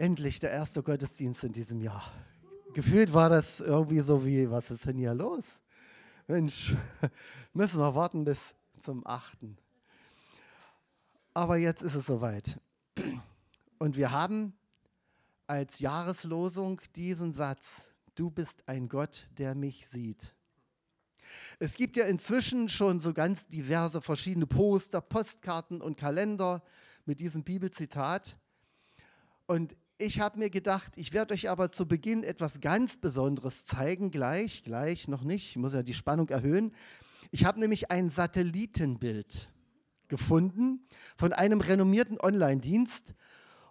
Endlich der erste Gottesdienst in diesem Jahr. Gefühlt war das irgendwie so wie, was ist denn hier los? Mensch, müssen wir warten bis zum 8. Aber jetzt ist es soweit. Und wir haben als Jahreslosung diesen Satz, du bist ein Gott, der mich sieht. Es gibt ja inzwischen schon so ganz diverse verschiedene Poster, Postkarten und Kalender mit diesem Bibelzitat. Und ich habe mir gedacht, ich werde euch aber zu Beginn etwas ganz Besonderes zeigen, gleich, gleich, noch nicht, ich muss ja die Spannung erhöhen. Ich habe nämlich ein Satellitenbild gefunden von einem renommierten Online-Dienst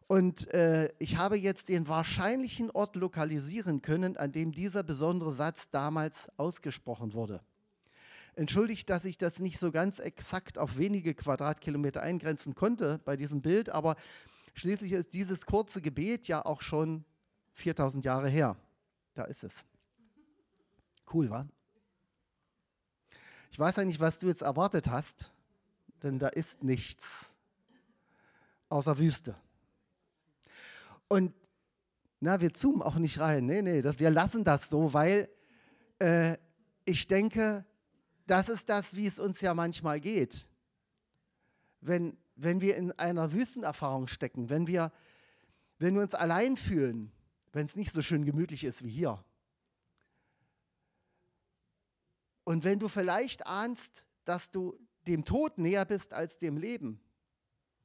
und äh, ich habe jetzt den wahrscheinlichen Ort lokalisieren können, an dem dieser besondere Satz damals ausgesprochen wurde. Entschuldigt, dass ich das nicht so ganz exakt auf wenige Quadratkilometer eingrenzen konnte bei diesem Bild, aber Schließlich ist dieses kurze Gebet ja auch schon 4000 Jahre her. Da ist es. Cool, wa? Ich weiß ja nicht, was du jetzt erwartet hast, denn da ist nichts außer Wüste. Und na, wir zoomen auch nicht rein. Nee, nee, das, wir lassen das so, weil äh, ich denke, das ist das, wie es uns ja manchmal geht. Wenn wenn wir in einer Wüstenerfahrung stecken, wenn wir, wenn wir uns allein fühlen, wenn es nicht so schön gemütlich ist wie hier. Und wenn du vielleicht ahnst, dass du dem Tod näher bist als dem Leben,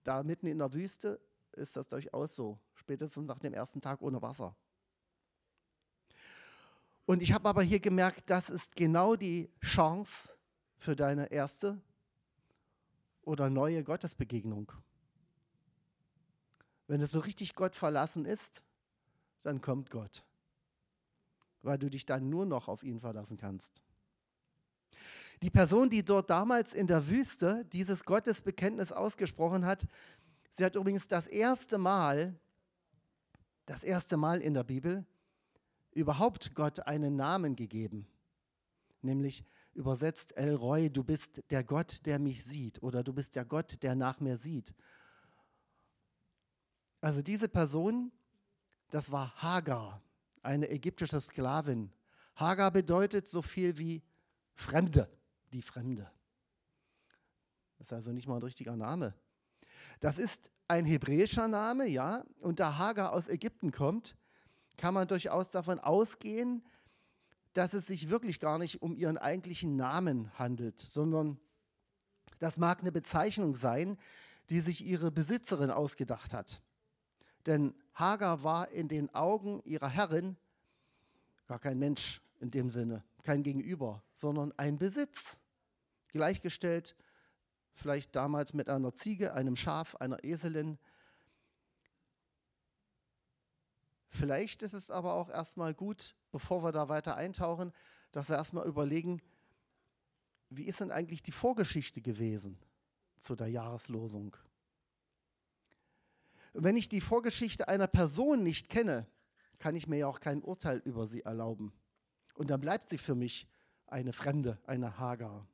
da mitten in der Wüste ist das durchaus so, spätestens nach dem ersten Tag ohne Wasser. Und ich habe aber hier gemerkt, das ist genau die Chance für deine erste oder neue Gottesbegegnung. Wenn es so richtig Gott verlassen ist, dann kommt Gott, weil du dich dann nur noch auf ihn verlassen kannst. Die Person, die dort damals in der Wüste dieses Gottesbekenntnis ausgesprochen hat, sie hat übrigens das erste Mal, das erste Mal in der Bibel überhaupt Gott einen Namen gegeben, nämlich übersetzt El Roy, du bist der Gott, der mich sieht oder du bist der Gott, der nach mir sieht. Also diese Person, das war Hagar, eine ägyptische Sklavin. Hagar bedeutet so viel wie Fremde, die Fremde. Das ist also nicht mal ein richtiger Name. Das ist ein hebräischer Name, ja, und da Hagar aus Ägypten kommt, kann man durchaus davon ausgehen, dass es sich wirklich gar nicht um ihren eigentlichen Namen handelt, sondern das mag eine Bezeichnung sein, die sich ihre Besitzerin ausgedacht hat. Denn Hagar war in den Augen ihrer Herrin gar kein Mensch in dem Sinne, kein Gegenüber, sondern ein Besitz, gleichgestellt vielleicht damals mit einer Ziege, einem Schaf, einer Eselin. Vielleicht ist es aber auch erstmal gut, bevor wir da weiter eintauchen, dass wir erstmal überlegen, wie ist denn eigentlich die Vorgeschichte gewesen zu der Jahreslosung? Wenn ich die Vorgeschichte einer Person nicht kenne, kann ich mir ja auch kein Urteil über sie erlauben. Und dann bleibt sie für mich eine Fremde, eine Hagar.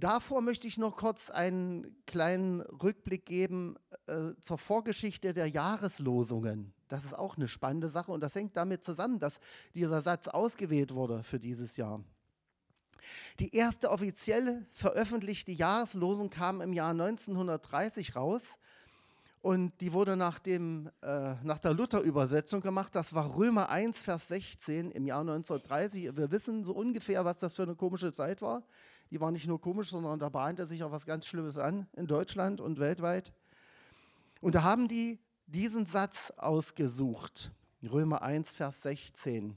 Davor möchte ich noch kurz einen kleinen Rückblick geben äh, zur Vorgeschichte der Jahreslosungen. Das ist auch eine spannende Sache und das hängt damit zusammen, dass dieser Satz ausgewählt wurde für dieses Jahr. Die erste offizielle veröffentlichte Jahreslosung kam im Jahr 1930 raus und die wurde nach, dem, äh, nach der Luther-Übersetzung gemacht. Das war Römer 1, Vers 16 im Jahr 1930. Wir wissen so ungefähr, was das für eine komische Zeit war. Die war nicht nur komisch, sondern da bahnte sich auch was ganz Schlimmes an in Deutschland und weltweit. Und da haben die diesen Satz ausgesucht. Römer 1, Vers 16.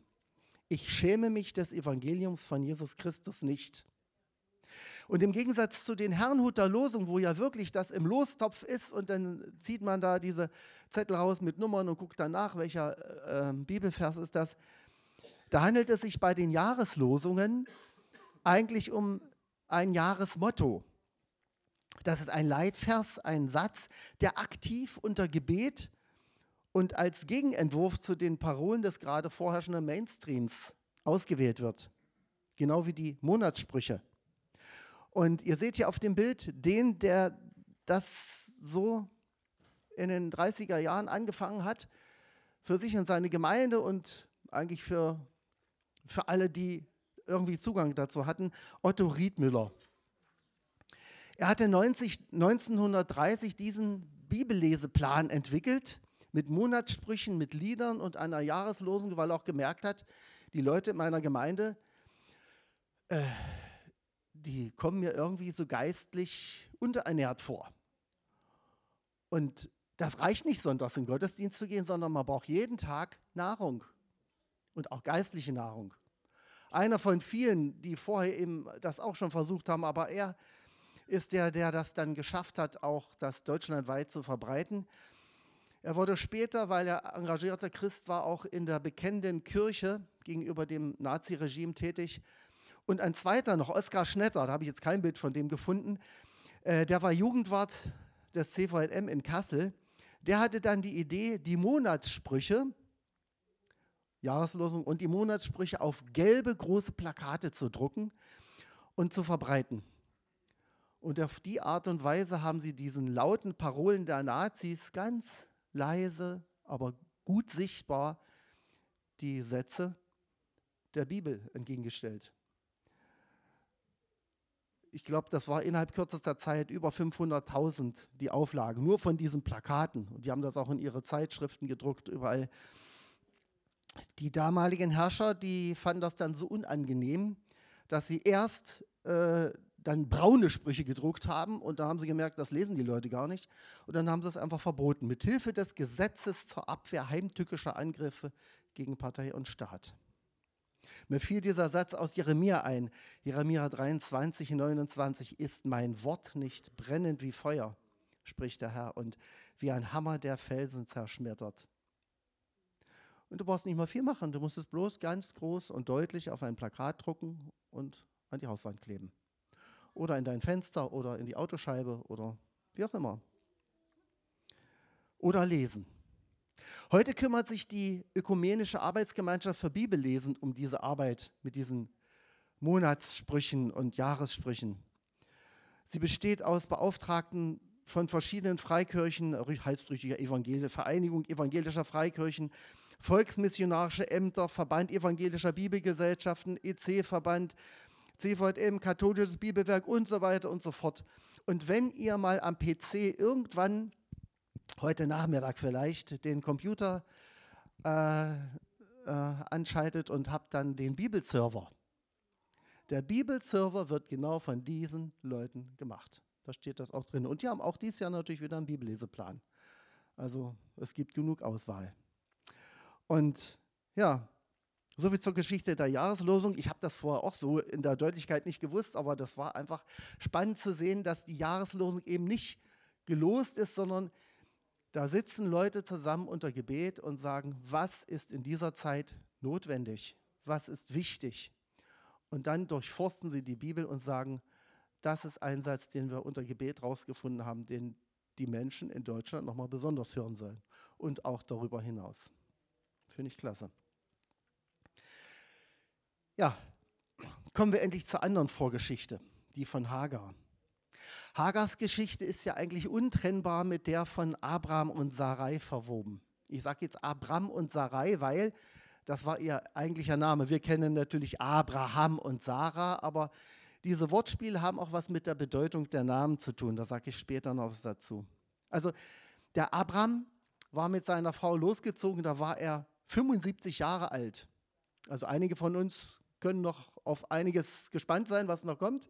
Ich schäme mich des Evangeliums von Jesus Christus nicht. Und im Gegensatz zu den Herrnhuter Losungen, wo ja wirklich das im Lostopf ist und dann zieht man da diese Zettel raus mit Nummern und guckt danach, welcher äh, Bibelvers ist das, da handelt es sich bei den Jahreslosungen eigentlich um ein Jahresmotto. Das ist ein Leitvers, ein Satz, der aktiv unter Gebet und als Gegenentwurf zu den Parolen des gerade vorherrschenden Mainstreams ausgewählt wird. Genau wie die Monatssprüche. Und ihr seht hier auf dem Bild den, der das so in den 30er Jahren angefangen hat, für sich und seine Gemeinde und eigentlich für, für alle, die irgendwie Zugang dazu hatten, Otto Riedmüller. Er hatte 90, 1930 diesen Bibelleseplan entwickelt mit Monatssprüchen, mit Liedern und einer Jahreslosung, weil er auch gemerkt hat, die Leute in meiner Gemeinde, äh, die kommen mir irgendwie so geistlich unterernährt vor. Und das reicht nicht, sonntags in den Gottesdienst zu gehen, sondern man braucht jeden Tag Nahrung und auch geistliche Nahrung. Einer von vielen, die vorher eben das auch schon versucht haben, aber er ist der, der das dann geschafft hat, auch das deutschlandweit zu verbreiten. Er wurde später, weil er engagierter Christ war, auch in der bekennenden Kirche gegenüber dem Naziregime tätig. Und ein zweiter noch, Oskar Schnetter, da habe ich jetzt kein Bild von dem gefunden, äh, der war Jugendwart des CVM in Kassel. Der hatte dann die Idee, die Monatssprüche, Jahreslosung und die Monatssprüche auf gelbe große Plakate zu drucken und zu verbreiten. Und auf die Art und Weise haben sie diesen lauten Parolen der Nazis ganz leise, aber gut sichtbar die Sätze der Bibel entgegengestellt. Ich glaube, das war innerhalb kürzester Zeit über 500.000 die Auflage, nur von diesen Plakaten. Und die haben das auch in ihre Zeitschriften gedruckt, überall. Die damaligen Herrscher, die fanden das dann so unangenehm, dass sie erst äh, dann braune Sprüche gedruckt haben und da haben sie gemerkt, das lesen die Leute gar nicht. Und dann haben sie es einfach verboten, mithilfe des Gesetzes zur Abwehr heimtückischer Angriffe gegen Partei und Staat. Mir fiel dieser Satz aus Jeremia ein. Jeremia 23, 29 ist mein Wort nicht brennend wie Feuer, spricht der Herr, und wie ein Hammer der Felsen zerschmettert. Und du brauchst nicht mal viel machen, du musst es bloß ganz groß und deutlich auf ein Plakat drucken und an die Hauswand kleben oder in dein Fenster oder in die Autoscheibe oder wie auch immer. Oder lesen. Heute kümmert sich die Ökumenische Arbeitsgemeinschaft für Bibellesen um diese Arbeit mit diesen Monatssprüchen und Jahressprüchen. Sie besteht aus Beauftragten von verschiedenen Freikirchen, heißt richtiger Evangel Vereinigung evangelischer Freikirchen, Volksmissionarische Ämter, Verband evangelischer Bibelgesellschaften, EC-Verband, CVM, katholisches Bibelwerk und so weiter und so fort. Und wenn ihr mal am PC irgendwann, heute Nachmittag vielleicht, den Computer äh, äh, anschaltet und habt dann den Bibelserver. Der Bibelserver wird genau von diesen Leuten gemacht. Da steht das auch drin. Und die haben auch dieses Jahr natürlich wieder einen Bibelleseplan. Also es gibt genug Auswahl. Und ja, Soviel zur Geschichte der Jahreslosung. Ich habe das vorher auch so in der Deutlichkeit nicht gewusst, aber das war einfach spannend zu sehen, dass die Jahreslosung eben nicht gelost ist, sondern da sitzen Leute zusammen unter Gebet und sagen, was ist in dieser Zeit notwendig, was ist wichtig. Und dann durchforsten sie die Bibel und sagen, das ist ein Satz, den wir unter Gebet rausgefunden haben, den die Menschen in Deutschland nochmal besonders hören sollen und auch darüber hinaus. Finde ich klasse. Ja, kommen wir endlich zur anderen Vorgeschichte, die von Hagar. Hagars Geschichte ist ja eigentlich untrennbar mit der von Abraham und Sarai verwoben. Ich sage jetzt Abraham und Sarai, weil das war ihr eigentlicher Name. Wir kennen natürlich Abraham und Sarah, aber diese Wortspiele haben auch was mit der Bedeutung der Namen zu tun. Da sage ich später noch was dazu. Also der Abraham war mit seiner Frau losgezogen, da war er 75 Jahre alt. Also einige von uns können noch auf einiges gespannt sein, was noch kommt.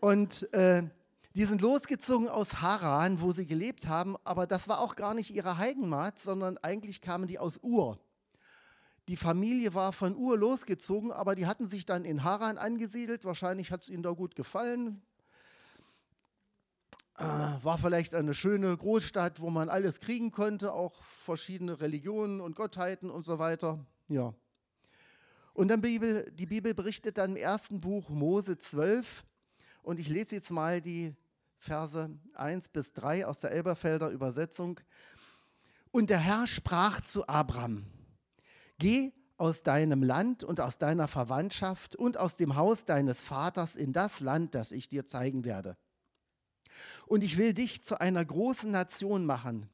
Und äh, die sind losgezogen aus Haran, wo sie gelebt haben, aber das war auch gar nicht ihre Heimat, sondern eigentlich kamen die aus Ur. Die Familie war von Ur losgezogen, aber die hatten sich dann in Haran angesiedelt. Wahrscheinlich hat es ihnen da gut gefallen. Äh, war vielleicht eine schöne Großstadt, wo man alles kriegen konnte, auch verschiedene Religionen und Gottheiten und so weiter. Ja. Und dann Bibel, die Bibel berichtet dann im ersten Buch Mose 12 und ich lese jetzt mal die Verse 1 bis 3 aus der Elberfelder Übersetzung. Und der Herr sprach zu Abram, geh aus deinem Land und aus deiner Verwandtschaft und aus dem Haus deines Vaters in das Land, das ich dir zeigen werde. Und ich will dich zu einer großen Nation machen.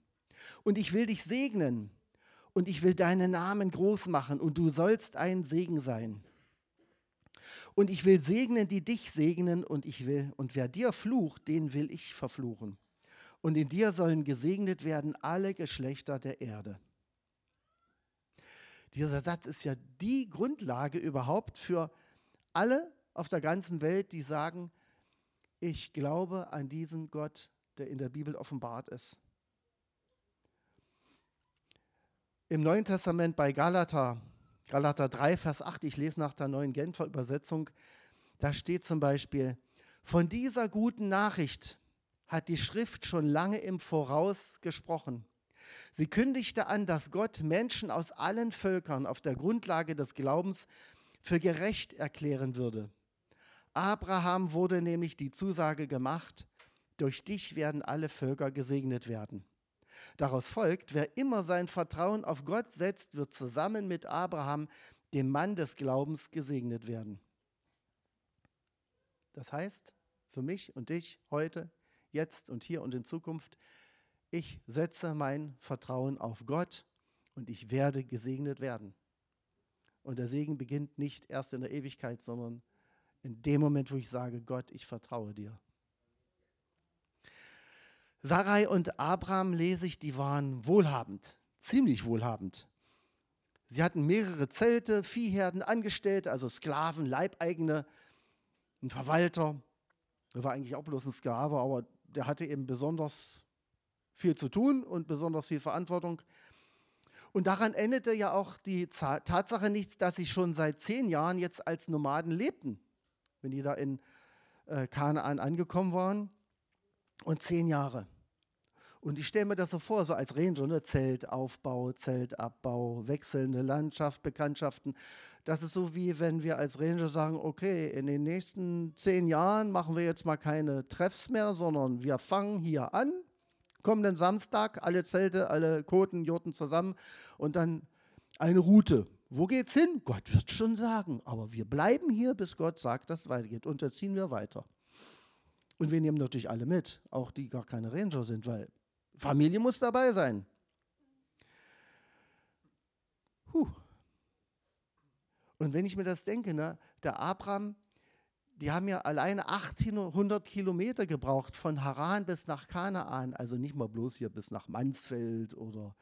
Und ich will dich segnen und ich will deinen Namen groß machen und du sollst ein Segen sein. Und ich will segnen, die dich segnen und ich will und wer dir flucht, den will ich verfluchen. Und in dir sollen gesegnet werden alle Geschlechter der Erde. Dieser Satz ist ja die Grundlage überhaupt für alle auf der ganzen Welt, die sagen, ich glaube an diesen Gott, der in der Bibel offenbart ist. Im Neuen Testament bei Galater, Galater 3, Vers 8, ich lese nach der neuen Genfer Übersetzung, da steht zum Beispiel, von dieser guten Nachricht hat die Schrift schon lange im Voraus gesprochen. Sie kündigte an, dass Gott Menschen aus allen Völkern auf der Grundlage des Glaubens für gerecht erklären würde. Abraham wurde nämlich die Zusage gemacht, durch dich werden alle Völker gesegnet werden. Daraus folgt, wer immer sein Vertrauen auf Gott setzt, wird zusammen mit Abraham, dem Mann des Glaubens, gesegnet werden. Das heißt, für mich und dich heute, jetzt und hier und in Zukunft, ich setze mein Vertrauen auf Gott und ich werde gesegnet werden. Und der Segen beginnt nicht erst in der Ewigkeit, sondern in dem Moment, wo ich sage, Gott, ich vertraue dir. Sarai und Abraham lese ich, die waren wohlhabend, ziemlich wohlhabend. Sie hatten mehrere Zelte, Viehherden, Angestellte, also Sklaven, Leibeigene, ein Verwalter. Er war eigentlich auch bloß ein Sklave, aber der hatte eben besonders viel zu tun und besonders viel Verantwortung. Und daran endete ja auch die Tatsache nichts, dass sie schon seit zehn Jahren jetzt als Nomaden lebten, wenn die da in äh, Kanaan angekommen waren. Und zehn Jahre. Und ich stelle mir das so vor, so als Ranger, ne? Zeltaufbau, Zeltabbau, wechselnde Landschaft, Bekanntschaften. Das ist so wie wenn wir als Ranger sagen, okay, in den nächsten zehn Jahren machen wir jetzt mal keine Treffs mehr, sondern wir fangen hier an kommenden Samstag alle Zelte, alle Koten, Jurten zusammen und dann eine Route. Wo geht's hin? Gott wird schon sagen, aber wir bleiben hier, bis Gott sagt, dass es weitergeht. Und da ziehen wir weiter. Und wir nehmen natürlich alle mit, auch die gar keine Ranger sind, weil Familie muss dabei sein. Puh. Und wenn ich mir das denke, ne, der Abraham, die haben ja alleine 800 Kilometer gebraucht von Haran bis nach Kanaan. Also nicht mal bloß hier bis nach Mansfeld oder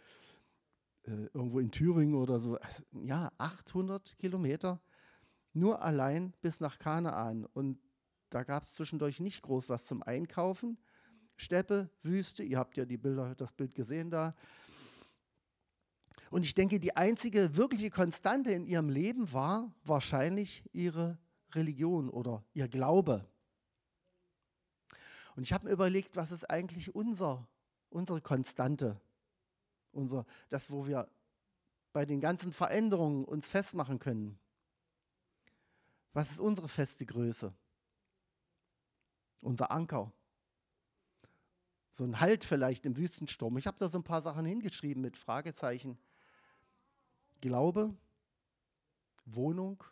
äh, irgendwo in Thüringen oder so. Also, ja, 800 Kilometer nur allein bis nach Kanaan. Und da gab es zwischendurch nicht groß was zum Einkaufen. Steppe, Wüste, ihr habt ja die Bilder, das Bild gesehen da. Und ich denke, die einzige wirkliche Konstante in ihrem Leben war wahrscheinlich ihre Religion oder ihr Glaube. Und ich habe mir überlegt, was ist eigentlich unser, unsere Konstante, unser, das, wo wir bei den ganzen Veränderungen uns festmachen können. Was ist unsere feste Größe? Unser Anker. So ein Halt vielleicht im Wüstensturm. Ich habe da so ein paar Sachen hingeschrieben mit Fragezeichen. Glaube, Wohnung,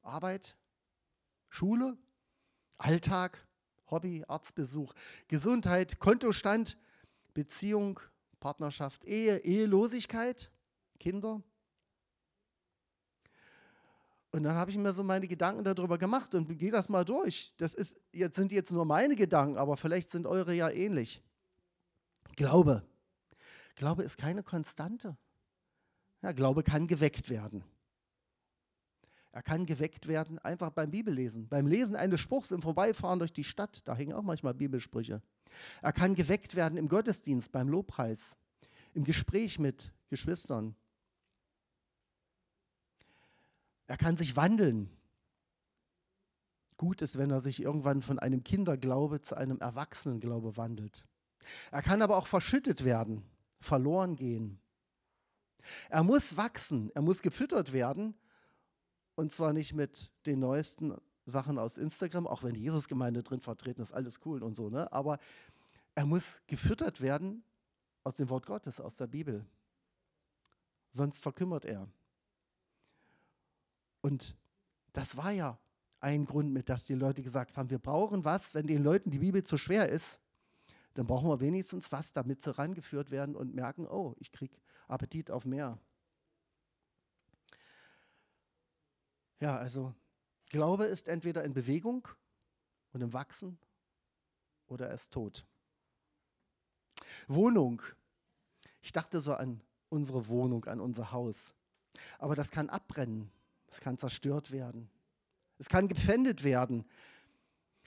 Arbeit, Schule, Alltag, Hobby, Arztbesuch, Gesundheit, Kontostand, Beziehung, Partnerschaft, Ehe, Ehelosigkeit, Kinder. Und dann habe ich mir so meine Gedanken darüber gemacht und gehe das mal durch. Das ist, jetzt sind jetzt nur meine Gedanken, aber vielleicht sind eure ja ähnlich. Glaube. Glaube ist keine Konstante. Ja, Glaube kann geweckt werden. Er kann geweckt werden einfach beim Bibellesen. Beim Lesen eines Spruchs im Vorbeifahren durch die Stadt, da hängen auch manchmal Bibelsprüche. Er kann geweckt werden im Gottesdienst, beim Lobpreis, im Gespräch mit Geschwistern. Er kann sich wandeln. Gut ist, wenn er sich irgendwann von einem Kinderglaube zu einem Erwachsenenglaube wandelt. Er kann aber auch verschüttet werden, verloren gehen. Er muss wachsen, er muss gefüttert werden und zwar nicht mit den neuesten Sachen aus Instagram, auch wenn die Jesusgemeinde drin vertreten ist, alles cool und so, ne? Aber er muss gefüttert werden aus dem Wort Gottes, aus der Bibel. Sonst verkümmert er. Und das war ja ein Grund, mit dass die Leute gesagt haben, wir brauchen was, wenn den Leuten die Bibel zu schwer ist, dann brauchen wir wenigstens was, damit sie rangeführt werden und merken, oh, ich kriege Appetit auf mehr. Ja, also Glaube ist entweder in Bewegung und im Wachsen oder er ist tot. Wohnung. Ich dachte so an unsere Wohnung, an unser Haus. Aber das kann abbrennen, es kann zerstört werden, es kann gepfändet werden.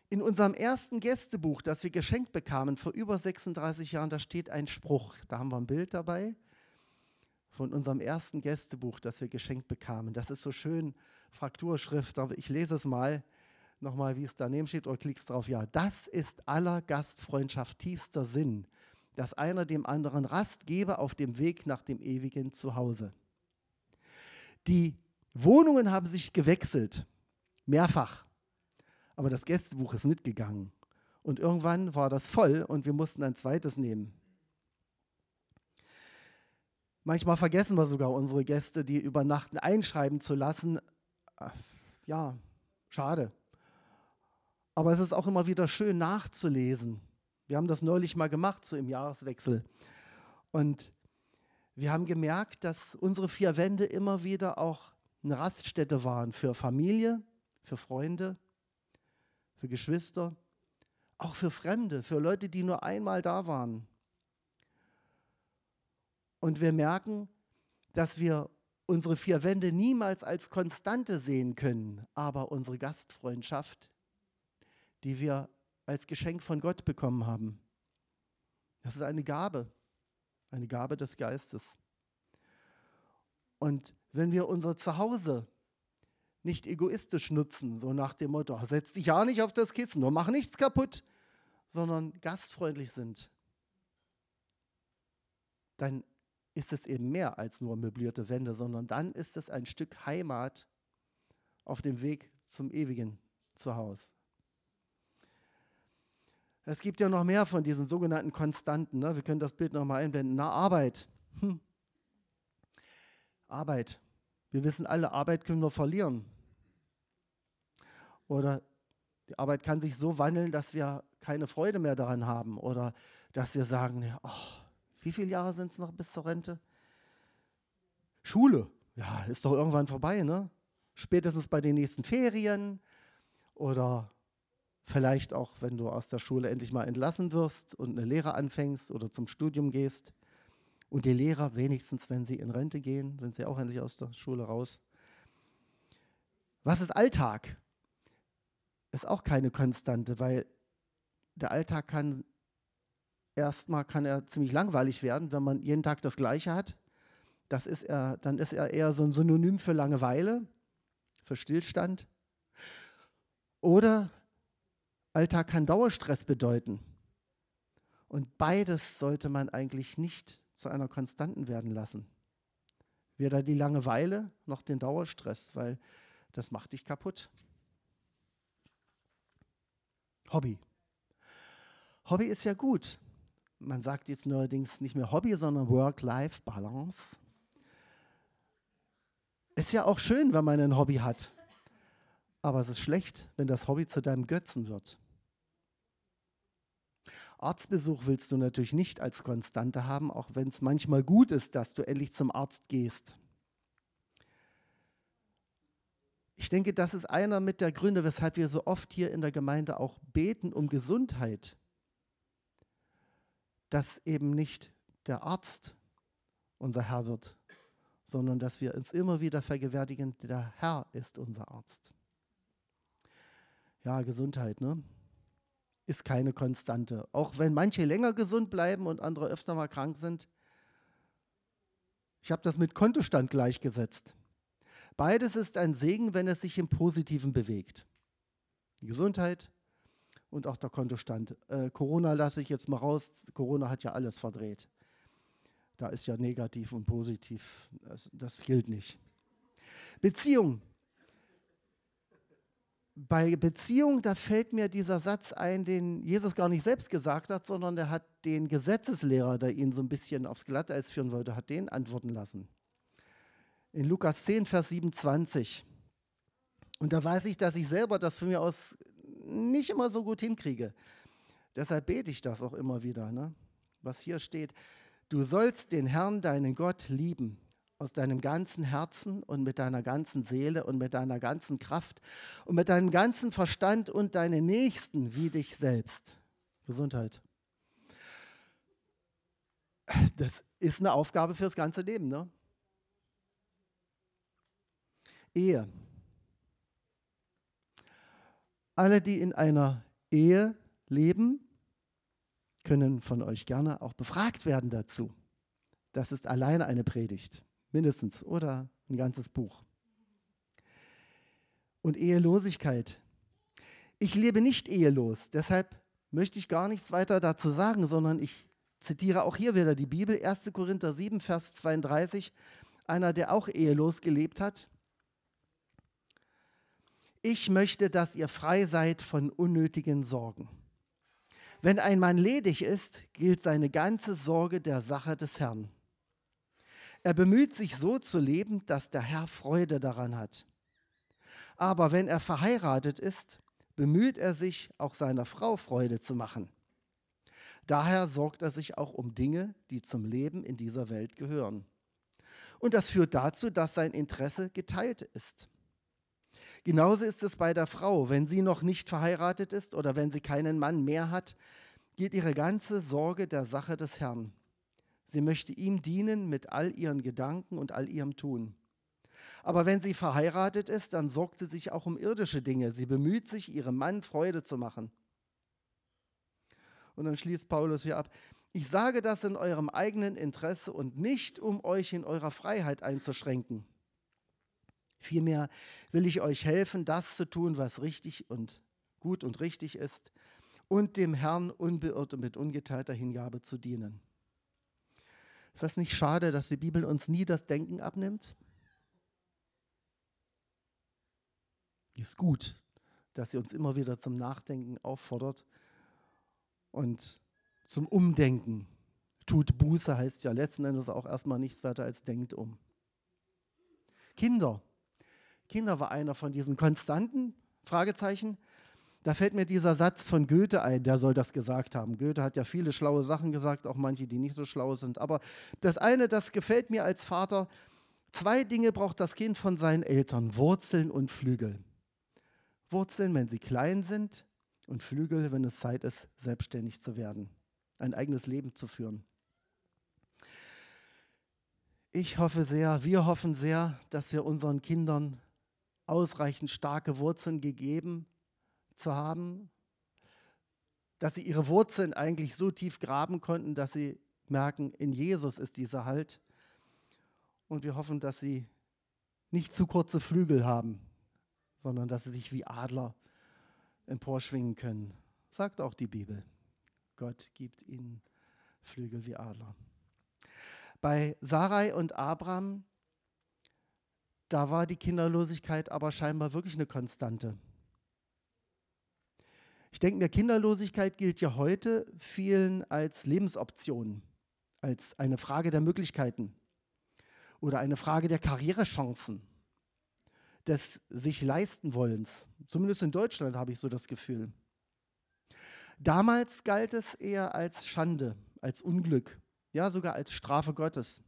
In unserem ersten Gästebuch, das wir geschenkt bekamen vor über 36 Jahren, da steht ein Spruch. Da haben wir ein Bild dabei von unserem ersten Gästebuch, das wir geschenkt bekamen. Das ist so schön Frakturschrift. Ich lese es mal nochmal, wie es daneben steht, oder klickst drauf. Ja, das ist aller Gastfreundschaft tiefster Sinn, dass einer dem anderen Rast gebe auf dem Weg nach dem ewigen Zuhause. Die Wohnungen haben sich gewechselt, mehrfach, aber das Gästebuch ist mitgegangen. Und irgendwann war das voll und wir mussten ein zweites nehmen. Manchmal vergessen wir sogar unsere Gäste, die übernachten, einschreiben zu lassen. Ja, schade. Aber es ist auch immer wieder schön nachzulesen. Wir haben das neulich mal gemacht, so im Jahreswechsel. Und wir haben gemerkt, dass unsere vier Wände immer wieder auch eine Raststätte waren für Familie, für Freunde, für Geschwister, auch für Fremde, für Leute, die nur einmal da waren. Und wir merken, dass wir unsere vier Wände niemals als Konstante sehen können, aber unsere Gastfreundschaft die wir als Geschenk von Gott bekommen haben. Das ist eine Gabe, eine Gabe des Geistes. Und wenn wir unser Zuhause nicht egoistisch nutzen, so nach dem Motto, setz dich ja nicht auf das Kissen, nur mach nichts kaputt, sondern gastfreundlich sind, dann ist es eben mehr als nur möblierte Wände, sondern dann ist es ein Stück Heimat auf dem Weg zum ewigen Zuhause. Es gibt ja noch mehr von diesen sogenannten Konstanten. Ne? Wir können das Bild nochmal einblenden. Na, Arbeit. Hm. Arbeit. Wir wissen alle, Arbeit können wir verlieren. Oder die Arbeit kann sich so wandeln, dass wir keine Freude mehr daran haben. Oder dass wir sagen, oh, wie viele Jahre sind es noch bis zur Rente? Schule. Ja, ist doch irgendwann vorbei, ne? Spätestens bei den nächsten Ferien. Oder Vielleicht auch, wenn du aus der Schule endlich mal entlassen wirst und eine Lehre anfängst oder zum Studium gehst. Und die Lehrer, wenigstens wenn sie in Rente gehen, sind sie auch endlich aus der Schule raus. Was ist Alltag? Ist auch keine Konstante, weil der Alltag kann erstmal kann er ziemlich langweilig werden, wenn man jeden Tag das Gleiche hat. Das ist er, dann ist er eher so ein Synonym für Langeweile, für Stillstand. Oder Alltag kann Dauerstress bedeuten. Und beides sollte man eigentlich nicht zu einer Konstanten werden lassen. Weder die Langeweile noch den Dauerstress, weil das macht dich kaputt. Hobby. Hobby ist ja gut. Man sagt jetzt neuerdings nicht mehr Hobby, sondern Work-Life-Balance. Ist ja auch schön, wenn man ein Hobby hat. Aber es ist schlecht, wenn das Hobby zu deinem Götzen wird. Arztbesuch willst du natürlich nicht als Konstante haben, auch wenn es manchmal gut ist, dass du endlich zum Arzt gehst. Ich denke, das ist einer mit der Gründe, weshalb wir so oft hier in der Gemeinde auch beten um Gesundheit. Dass eben nicht der Arzt unser Herr wird, sondern dass wir uns immer wieder vergewärtigen, der Herr ist unser Arzt. Ja, Gesundheit, ne? Ist keine Konstante. Auch wenn manche länger gesund bleiben und andere öfter mal krank sind. Ich habe das mit Kontostand gleichgesetzt. Beides ist ein Segen, wenn es sich im Positiven bewegt. Die Gesundheit und auch der Kontostand. Äh, Corona lasse ich jetzt mal raus. Corona hat ja alles verdreht. Da ist ja negativ und positiv. Das, das gilt nicht. Beziehung bei Beziehung, da fällt mir dieser Satz ein, den Jesus gar nicht selbst gesagt hat, sondern der hat den Gesetzeslehrer, der ihn so ein bisschen aufs Glatteis führen wollte, hat den antworten lassen. In Lukas 10, Vers 27. Und da weiß ich, dass ich selber das von mir aus nicht immer so gut hinkriege. Deshalb bete ich das auch immer wieder, ne? was hier steht. Du sollst den Herrn, deinen Gott, lieben aus deinem ganzen Herzen und mit deiner ganzen Seele und mit deiner ganzen Kraft und mit deinem ganzen Verstand und deine Nächsten wie dich selbst. Gesundheit. Das ist eine Aufgabe fürs ganze Leben, ne? Ehe. Alle, die in einer Ehe leben, können von euch gerne auch befragt werden dazu. Das ist alleine eine Predigt, mindestens, oder ein ganzes Buch. Und Ehelosigkeit. Ich lebe nicht ehelos, deshalb möchte ich gar nichts weiter dazu sagen, sondern ich zitiere auch hier wieder die Bibel, 1. Korinther 7, Vers 32, einer, der auch ehelos gelebt hat. Ich möchte, dass ihr frei seid von unnötigen Sorgen. Wenn ein Mann ledig ist, gilt seine ganze Sorge der Sache des Herrn. Er bemüht sich so zu leben, dass der Herr Freude daran hat. Aber wenn er verheiratet ist, bemüht er sich, auch seiner Frau Freude zu machen. Daher sorgt er sich auch um Dinge, die zum Leben in dieser Welt gehören. Und das führt dazu, dass sein Interesse geteilt ist. Genauso ist es bei der Frau. Wenn sie noch nicht verheiratet ist oder wenn sie keinen Mann mehr hat, geht ihre ganze Sorge der Sache des Herrn. Sie möchte ihm dienen mit all ihren Gedanken und all ihrem Tun. Aber wenn sie verheiratet ist, dann sorgt sie sich auch um irdische Dinge. Sie bemüht sich, ihrem Mann Freude zu machen. Und dann schließt Paulus hier ab. Ich sage das in eurem eigenen Interesse und nicht, um euch in eurer Freiheit einzuschränken. Vielmehr will ich euch helfen, das zu tun, was richtig und gut und richtig ist und dem Herrn unbeirrt und mit ungeteilter Hingabe zu dienen. Ist das nicht schade, dass die Bibel uns nie das Denken abnimmt? Ist gut, dass sie uns immer wieder zum Nachdenken auffordert und zum Umdenken. Tut Buße heißt ja letzten Endes auch erstmal nichts weiter als denkt um. Kinder, Kinder war einer von diesen konstanten Fragezeichen. Da fällt mir dieser Satz von Goethe ein, der soll das gesagt haben. Goethe hat ja viele schlaue Sachen gesagt, auch manche, die nicht so schlau sind. Aber das eine, das gefällt mir als Vater. Zwei Dinge braucht das Kind von seinen Eltern, Wurzeln und Flügel. Wurzeln, wenn sie klein sind, und Flügel, wenn es Zeit ist, selbstständig zu werden, ein eigenes Leben zu führen. Ich hoffe sehr, wir hoffen sehr, dass wir unseren Kindern ausreichend starke Wurzeln gegeben zu haben, dass sie ihre Wurzeln eigentlich so tief graben konnten, dass sie merken, in Jesus ist dieser Halt. Und wir hoffen, dass sie nicht zu kurze Flügel haben, sondern dass sie sich wie Adler emporschwingen können. Sagt auch die Bibel. Gott gibt ihnen Flügel wie Adler. Bei Sarai und Abraham da war die Kinderlosigkeit aber scheinbar wirklich eine Konstante. Ich denke mir, Kinderlosigkeit gilt ja heute vielen als Lebensoption, als eine Frage der Möglichkeiten oder eine Frage der Karrierechancen, des sich leisten wollens. Zumindest in Deutschland habe ich so das Gefühl. Damals galt es eher als Schande, als Unglück, ja sogar als Strafe Gottes.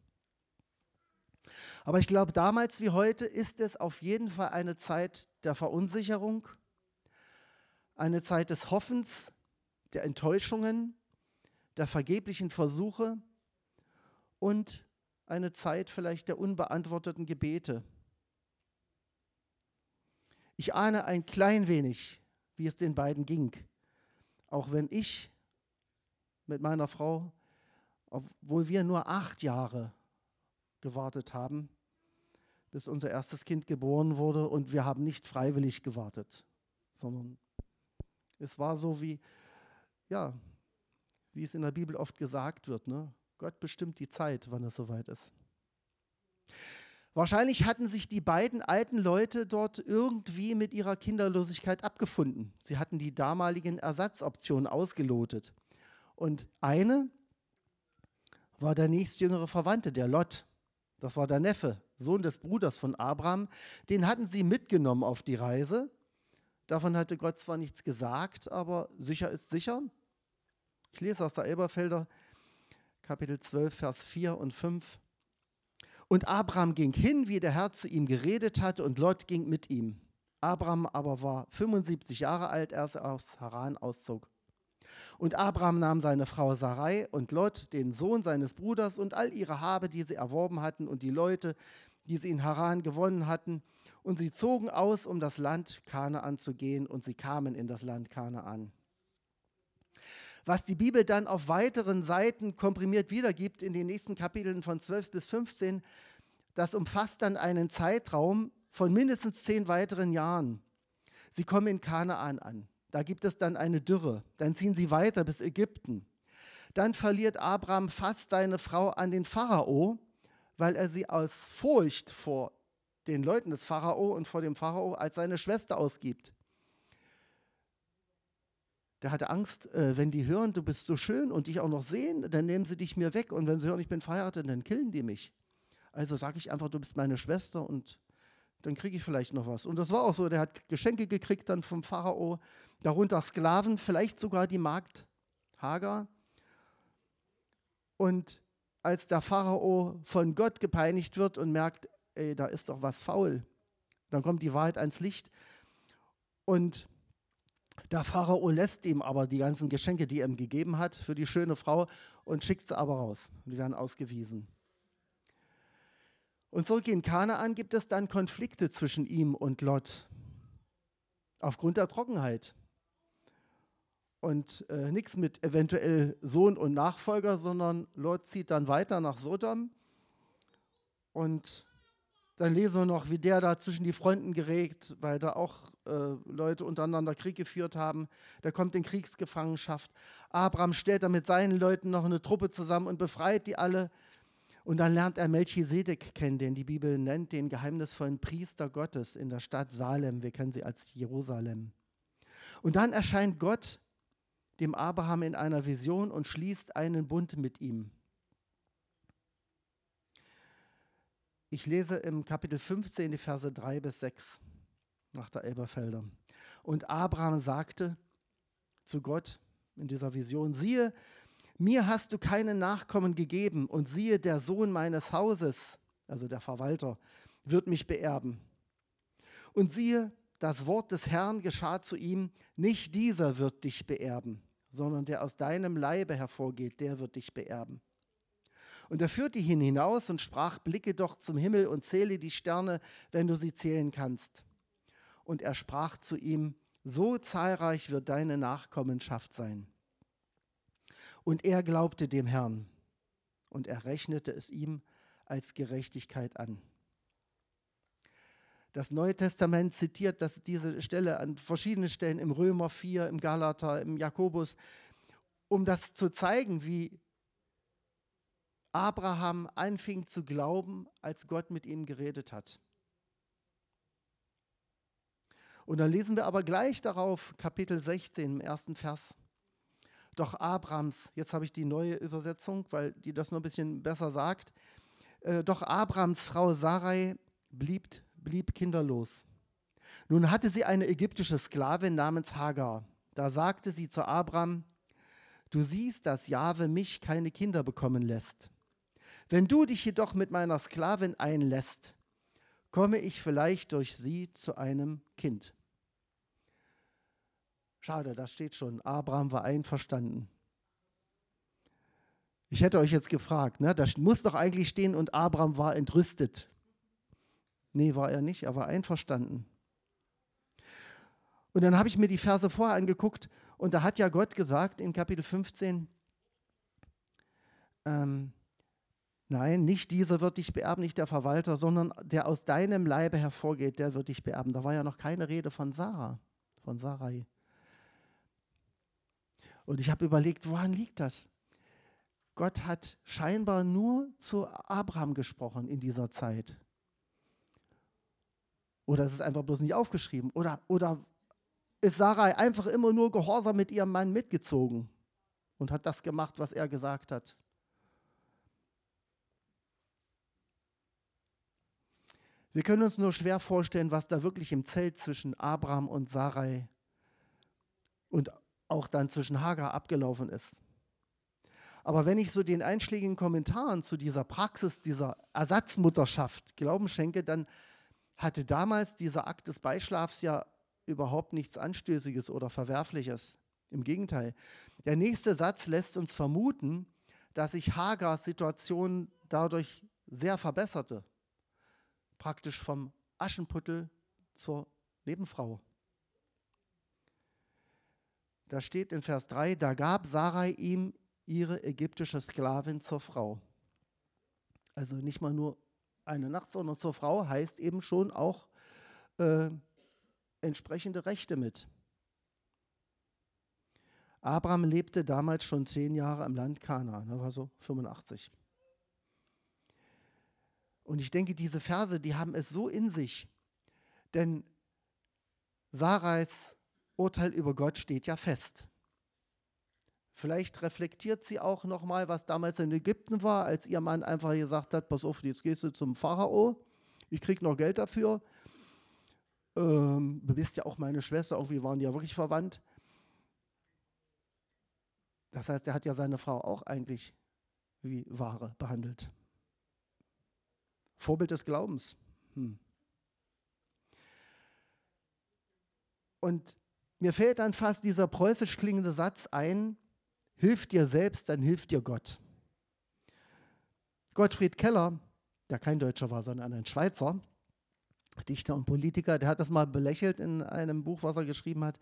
Aber ich glaube, damals wie heute ist es auf jeden Fall eine Zeit der Verunsicherung, eine Zeit des Hoffens, der Enttäuschungen, der vergeblichen Versuche und eine Zeit vielleicht der unbeantworteten Gebete. Ich ahne ein klein wenig, wie es den beiden ging, auch wenn ich mit meiner Frau, obwohl wir nur acht Jahre gewartet haben, bis unser erstes Kind geboren wurde und wir haben nicht freiwillig gewartet, sondern es war so wie, ja, wie es in der Bibel oft gesagt wird, ne? Gott bestimmt die Zeit, wann es soweit ist. Wahrscheinlich hatten sich die beiden alten Leute dort irgendwie mit ihrer Kinderlosigkeit abgefunden. Sie hatten die damaligen Ersatzoptionen ausgelotet. Und eine war der nächstjüngere Verwandte, der Lot. Das war der Neffe, Sohn des Bruders von Abraham. Den hatten sie mitgenommen auf die Reise. Davon hatte Gott zwar nichts gesagt, aber sicher ist sicher. Ich lese aus der Elberfelder, Kapitel 12, Vers 4 und 5. Und Abraham ging hin, wie der Herr zu ihm geredet hatte, und Lot ging mit ihm. Abraham aber war 75 Jahre alt, als er aus Haran auszog. Und Abraham nahm seine Frau Sarai und Lot, den Sohn seines Bruders, und all ihre Habe, die sie erworben hatten, und die Leute, die sie in Haran gewonnen hatten, und sie zogen aus, um das Land Kanaan zu gehen, und sie kamen in das Land Kanaan. Was die Bibel dann auf weiteren Seiten komprimiert wiedergibt, in den nächsten Kapiteln von 12 bis 15, das umfasst dann einen Zeitraum von mindestens zehn weiteren Jahren. Sie kommen in Kanaan an. Da gibt es dann eine Dürre. Dann ziehen sie weiter bis Ägypten. Dann verliert Abraham fast seine Frau an den Pharao, weil er sie aus Furcht vor den Leuten des Pharao und vor dem Pharao als seine Schwester ausgibt. Der hatte Angst, äh, wenn die hören, du bist so schön und dich auch noch sehen, dann nehmen sie dich mir weg. Und wenn sie hören, ich bin verheiratet, dann killen die mich. Also sage ich einfach, du bist meine Schwester und dann kriege ich vielleicht noch was. Und das war auch so, der hat Geschenke gekriegt dann vom Pharao, darunter Sklaven, vielleicht sogar die Magd Hagar. Und als der Pharao von Gott gepeinigt wird und merkt, ey, da ist doch was faul, dann kommt die Wahrheit ans Licht. Und der Pharao lässt ihm aber die ganzen Geschenke, die er ihm gegeben hat, für die schöne Frau und schickt sie aber raus. Und die werden ausgewiesen. Und zurück in Kanaan gibt es dann Konflikte zwischen ihm und Lot. Aufgrund der Trockenheit. Und äh, nichts mit eventuell Sohn und Nachfolger, sondern Lot zieht dann weiter nach Sodom. Und dann lesen wir noch, wie der da zwischen die Fronten geregt, weil da auch äh, Leute untereinander Krieg geführt haben. Der kommt in Kriegsgefangenschaft. Abraham stellt dann mit seinen Leuten noch eine Truppe zusammen und befreit die alle. Und dann lernt er Melchisedek kennen, den die Bibel nennt, den geheimnisvollen Priester Gottes in der Stadt Salem. Wir kennen sie als Jerusalem. Und dann erscheint Gott dem Abraham in einer Vision und schließt einen Bund mit ihm. Ich lese im Kapitel 15 die Verse 3 bis 6 nach der Elberfelder. Und Abraham sagte zu Gott in dieser Vision, siehe, mir hast du keinen Nachkommen gegeben und siehe, der Sohn meines Hauses, also der Verwalter, wird mich beerben. Und siehe, das Wort des Herrn geschah zu ihm, nicht dieser wird dich beerben, sondern der aus deinem Leibe hervorgeht, der wird dich beerben. Und er führte ihn hinaus und sprach, blicke doch zum Himmel und zähle die Sterne, wenn du sie zählen kannst. Und er sprach zu ihm, so zahlreich wird deine Nachkommenschaft sein. Und er glaubte dem Herrn und er rechnete es ihm als Gerechtigkeit an. Das Neue Testament zitiert das, diese Stelle an verschiedenen Stellen im Römer 4, im Galater, im Jakobus, um das zu zeigen, wie Abraham anfing zu glauben, als Gott mit ihm geredet hat. Und dann lesen wir aber gleich darauf Kapitel 16 im ersten Vers. Doch Abrams, jetzt habe ich die neue Übersetzung, weil die das noch ein bisschen besser sagt, äh, doch Abrams Frau Sarai blieb, blieb kinderlos. Nun hatte sie eine ägyptische Sklavin namens Hagar. Da sagte sie zu Abram, du siehst, dass Jahwe mich keine Kinder bekommen lässt. Wenn du dich jedoch mit meiner Sklavin einlässt, komme ich vielleicht durch sie zu einem Kind. Schade, das steht schon. Abraham war einverstanden. Ich hätte euch jetzt gefragt, ne? da muss doch eigentlich stehen, und Abraham war entrüstet. Nee, war er nicht, er war einverstanden. Und dann habe ich mir die Verse vorher angeguckt und da hat ja Gott gesagt in Kapitel 15, ähm, nein, nicht dieser wird dich beerben, nicht der Verwalter, sondern der aus deinem Leibe hervorgeht, der wird dich beerben. Da war ja noch keine Rede von Sarah, von Sarai. Und ich habe überlegt, woran liegt das? Gott hat scheinbar nur zu Abraham gesprochen in dieser Zeit. Oder es ist einfach bloß nicht aufgeschrieben. Oder, oder ist Sarai einfach immer nur gehorsam mit ihrem Mann mitgezogen und hat das gemacht, was er gesagt hat. Wir können uns nur schwer vorstellen, was da wirklich im Zelt zwischen Abraham und Sarai und auch dann zwischen Hagar abgelaufen ist. Aber wenn ich so den einschlägigen Kommentaren zu dieser Praxis, dieser Ersatzmutterschaft Glauben schenke, dann hatte damals dieser Akt des Beischlafs ja überhaupt nichts Anstößiges oder Verwerfliches. Im Gegenteil. Der nächste Satz lässt uns vermuten, dass sich Hagars Situation dadurch sehr verbesserte. Praktisch vom Aschenputtel zur Nebenfrau. Da steht in Vers 3, da gab Sarai ihm ihre ägyptische Sklavin zur Frau. Also nicht mal nur eine Nacht, sondern zur Frau heißt eben schon auch äh, entsprechende Rechte mit. Abraham lebte damals schon zehn Jahre im Land Kana, das war so 85. Und ich denke, diese Verse, die haben es so in sich, denn Sarais Urteil über Gott steht ja fest. Vielleicht reflektiert sie auch nochmal, was damals in Ägypten war, als ihr Mann einfach gesagt hat, pass auf, jetzt gehst du zum Pharao, ich krieg noch Geld dafür. Ähm, du bist ja auch meine Schwester, irgendwie waren die ja wirklich verwandt. Das heißt, er hat ja seine Frau auch eigentlich wie Ware behandelt. Vorbild des Glaubens. Hm. Und mir fällt dann fast dieser preußisch klingende Satz ein, hilf dir selbst, dann hilft dir Gott. Gottfried Keller, der kein Deutscher war, sondern ein Schweizer, Dichter und Politiker, der hat das mal belächelt in einem Buch, was er geschrieben hat.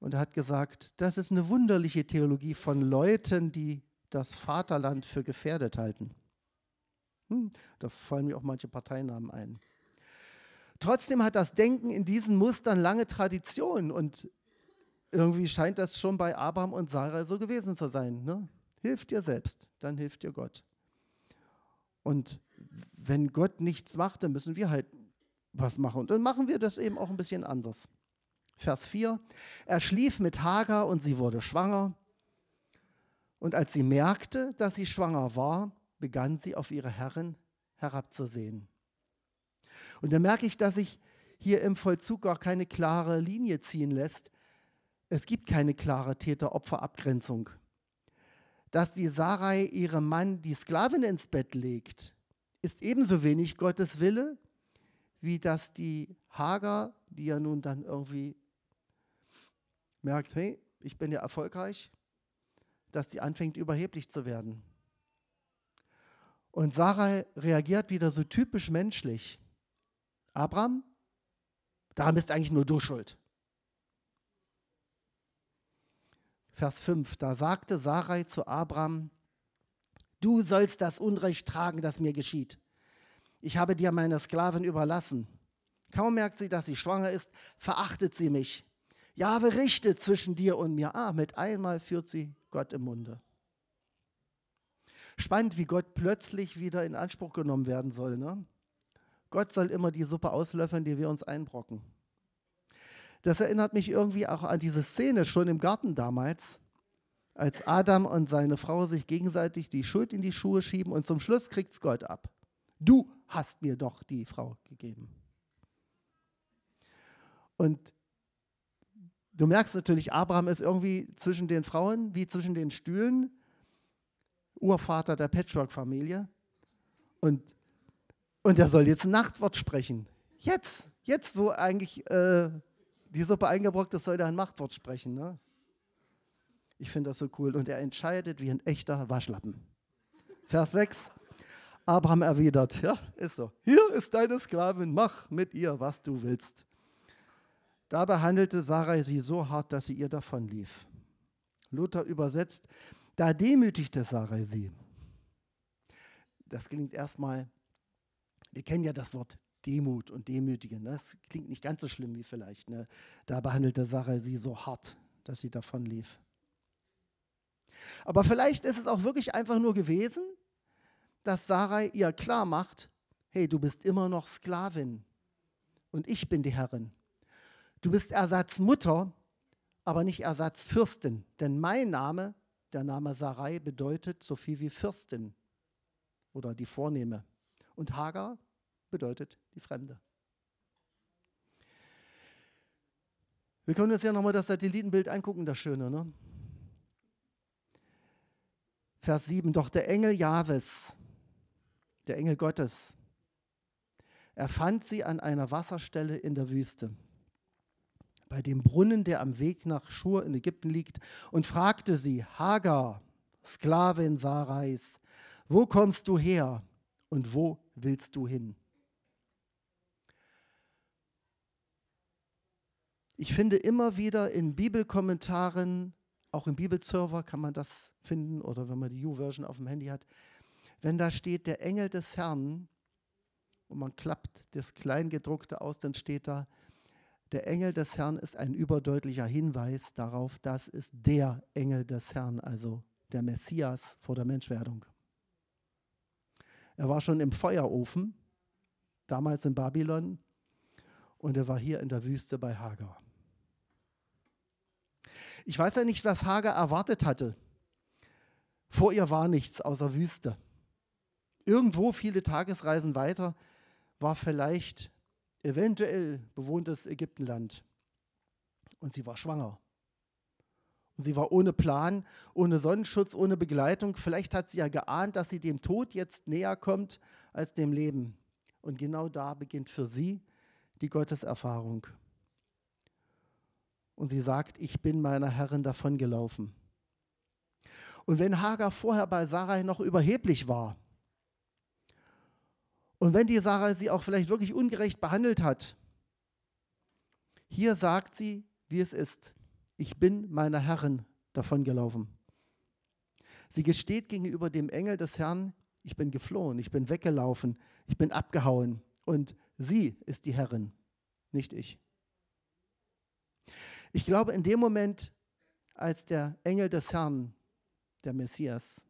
Und er hat gesagt, das ist eine wunderliche Theologie von Leuten, die das Vaterland für gefährdet halten. Hm, da fallen mir auch manche Parteinamen ein. Trotzdem hat das Denken in diesen Mustern lange Tradition und irgendwie scheint das schon bei Abraham und Sarah so gewesen zu sein. Ne? Hilf dir selbst, dann hilft dir Gott. Und wenn Gott nichts macht, dann müssen wir halt was machen. Und dann machen wir das eben auch ein bisschen anders. Vers 4. Er schlief mit Hagar und sie wurde schwanger. Und als sie merkte, dass sie schwanger war, begann sie auf ihre Herrin herabzusehen. Und da merke ich, dass sich hier im Vollzug auch keine klare Linie ziehen lässt. Es gibt keine klare Täter-Opfer-Abgrenzung. Dass die Sarai ihrem Mann die Sklavin ins Bett legt, ist ebenso wenig Gottes Wille, wie dass die Hager, die ja nun dann irgendwie merkt, hey, ich bin ja erfolgreich, dass sie anfängt überheblich zu werden. Und Sarah reagiert wieder so typisch menschlich. Abraham, daran bist eigentlich nur du schuld. Vers 5, da sagte Sarai zu Abraham, du sollst das Unrecht tragen, das mir geschieht. Ich habe dir meine Sklavin überlassen. Kaum merkt sie, dass sie schwanger ist, verachtet sie mich. Jahwe richtet zwischen dir und mir. Ah, mit einmal führt sie Gott im Munde. Spannend, wie Gott plötzlich wieder in Anspruch genommen werden soll. Ne? Gott soll immer die Suppe auslöffeln, die wir uns einbrocken. Das erinnert mich irgendwie auch an diese Szene schon im Garten damals, als Adam und seine Frau sich gegenseitig die Schuld in die Schuhe schieben und zum Schluss kriegt es Gott ab. Du hast mir doch die Frau gegeben. Und du merkst natürlich, Abraham ist irgendwie zwischen den Frauen wie zwischen den Stühlen, Urvater der Patchwork-Familie. Und, und er soll jetzt ein Nachtwort sprechen. Jetzt, jetzt, wo eigentlich äh, die Suppe eingebrockt ist, soll er ein Machtwort sprechen. Ne? Ich finde das so cool. Und er entscheidet wie ein echter Waschlappen. Vers 6. Abraham erwidert, ja, ist so. Hier ist deine Sklavin, mach mit ihr, was du willst. Dabei handelte Sarai sie so hart, dass sie ihr davonlief. Luther übersetzt, da demütigte Sarai sie. Das klingt erstmal, wir kennen ja das Wort Demut und Demütigen. Ne? Das klingt nicht ganz so schlimm wie vielleicht. Ne? Da behandelte Sarah sie so hart, dass sie davon lief. Aber vielleicht ist es auch wirklich einfach nur gewesen, dass Sarah ihr klar macht, hey, du bist immer noch Sklavin und ich bin die Herrin. Du bist Ersatzmutter, aber nicht Ersatzfürstin, denn mein Name, der Name Sarai, bedeutet so viel wie Fürstin oder die Vornehme. Und Hagar bedeutet die Fremde. Wir können uns ja nochmal das Satellitenbild angucken, das Schöne. Ne? Vers 7, doch der Engel Jahwes, der Engel Gottes, er fand sie an einer Wasserstelle in der Wüste, bei dem Brunnen, der am Weg nach Schur in Ägypten liegt, und fragte sie, Hagar, Sklavin Sarais, wo kommst du her und wo willst du hin? Ich finde immer wieder in Bibelkommentaren, auch im Bibelserver kann man das finden oder wenn man die U-Version auf dem Handy hat, wenn da steht der Engel des Herrn, und man klappt das Kleingedruckte aus, dann steht da, der Engel des Herrn ist ein überdeutlicher Hinweis darauf, dass es der Engel des Herrn, also der Messias vor der Menschwerdung. Er war schon im Feuerofen, damals in Babylon, und er war hier in der Wüste bei Hagar. Ich weiß ja nicht, was Hagar erwartet hatte. Vor ihr war nichts außer Wüste. Irgendwo viele Tagesreisen weiter war vielleicht eventuell bewohntes Ägyptenland. Und sie war schwanger. Und sie war ohne Plan, ohne Sonnenschutz, ohne Begleitung. Vielleicht hat sie ja geahnt, dass sie dem Tod jetzt näher kommt als dem Leben. Und genau da beginnt für sie die Gotteserfahrung. Und sie sagt, ich bin meiner Herrin davongelaufen. Und wenn Hagar vorher bei Sarai noch überheblich war, und wenn die Sarah sie auch vielleicht wirklich ungerecht behandelt hat, hier sagt sie, wie es ist. Ich bin meiner Herrin davongelaufen. Sie gesteht gegenüber dem Engel des Herrn, ich bin geflohen, ich bin weggelaufen, ich bin abgehauen und sie ist die Herrin, nicht ich. Ich glaube, in dem Moment, als der Engel des Herrn, der Messias,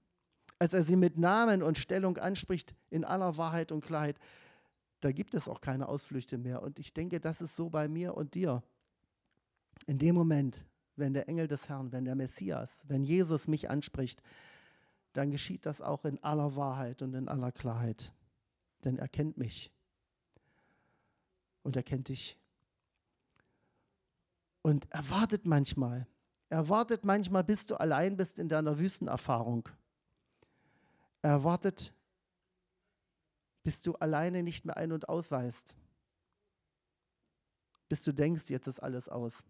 als er sie mit Namen und Stellung anspricht in aller Wahrheit und Klarheit, da gibt es auch keine Ausflüchte mehr. Und ich denke, das ist so bei mir und dir. In dem Moment, wenn der Engel des Herrn, wenn der Messias, wenn Jesus mich anspricht, dann geschieht das auch in aller Wahrheit und in aller Klarheit. Denn er kennt mich. Und er kennt dich. Und er wartet manchmal. Er wartet manchmal, bis du allein bist in deiner Wüstenerfahrung. Er wartet, bis du alleine nicht mehr ein- und ausweist. Bis du denkst, jetzt ist alles aus.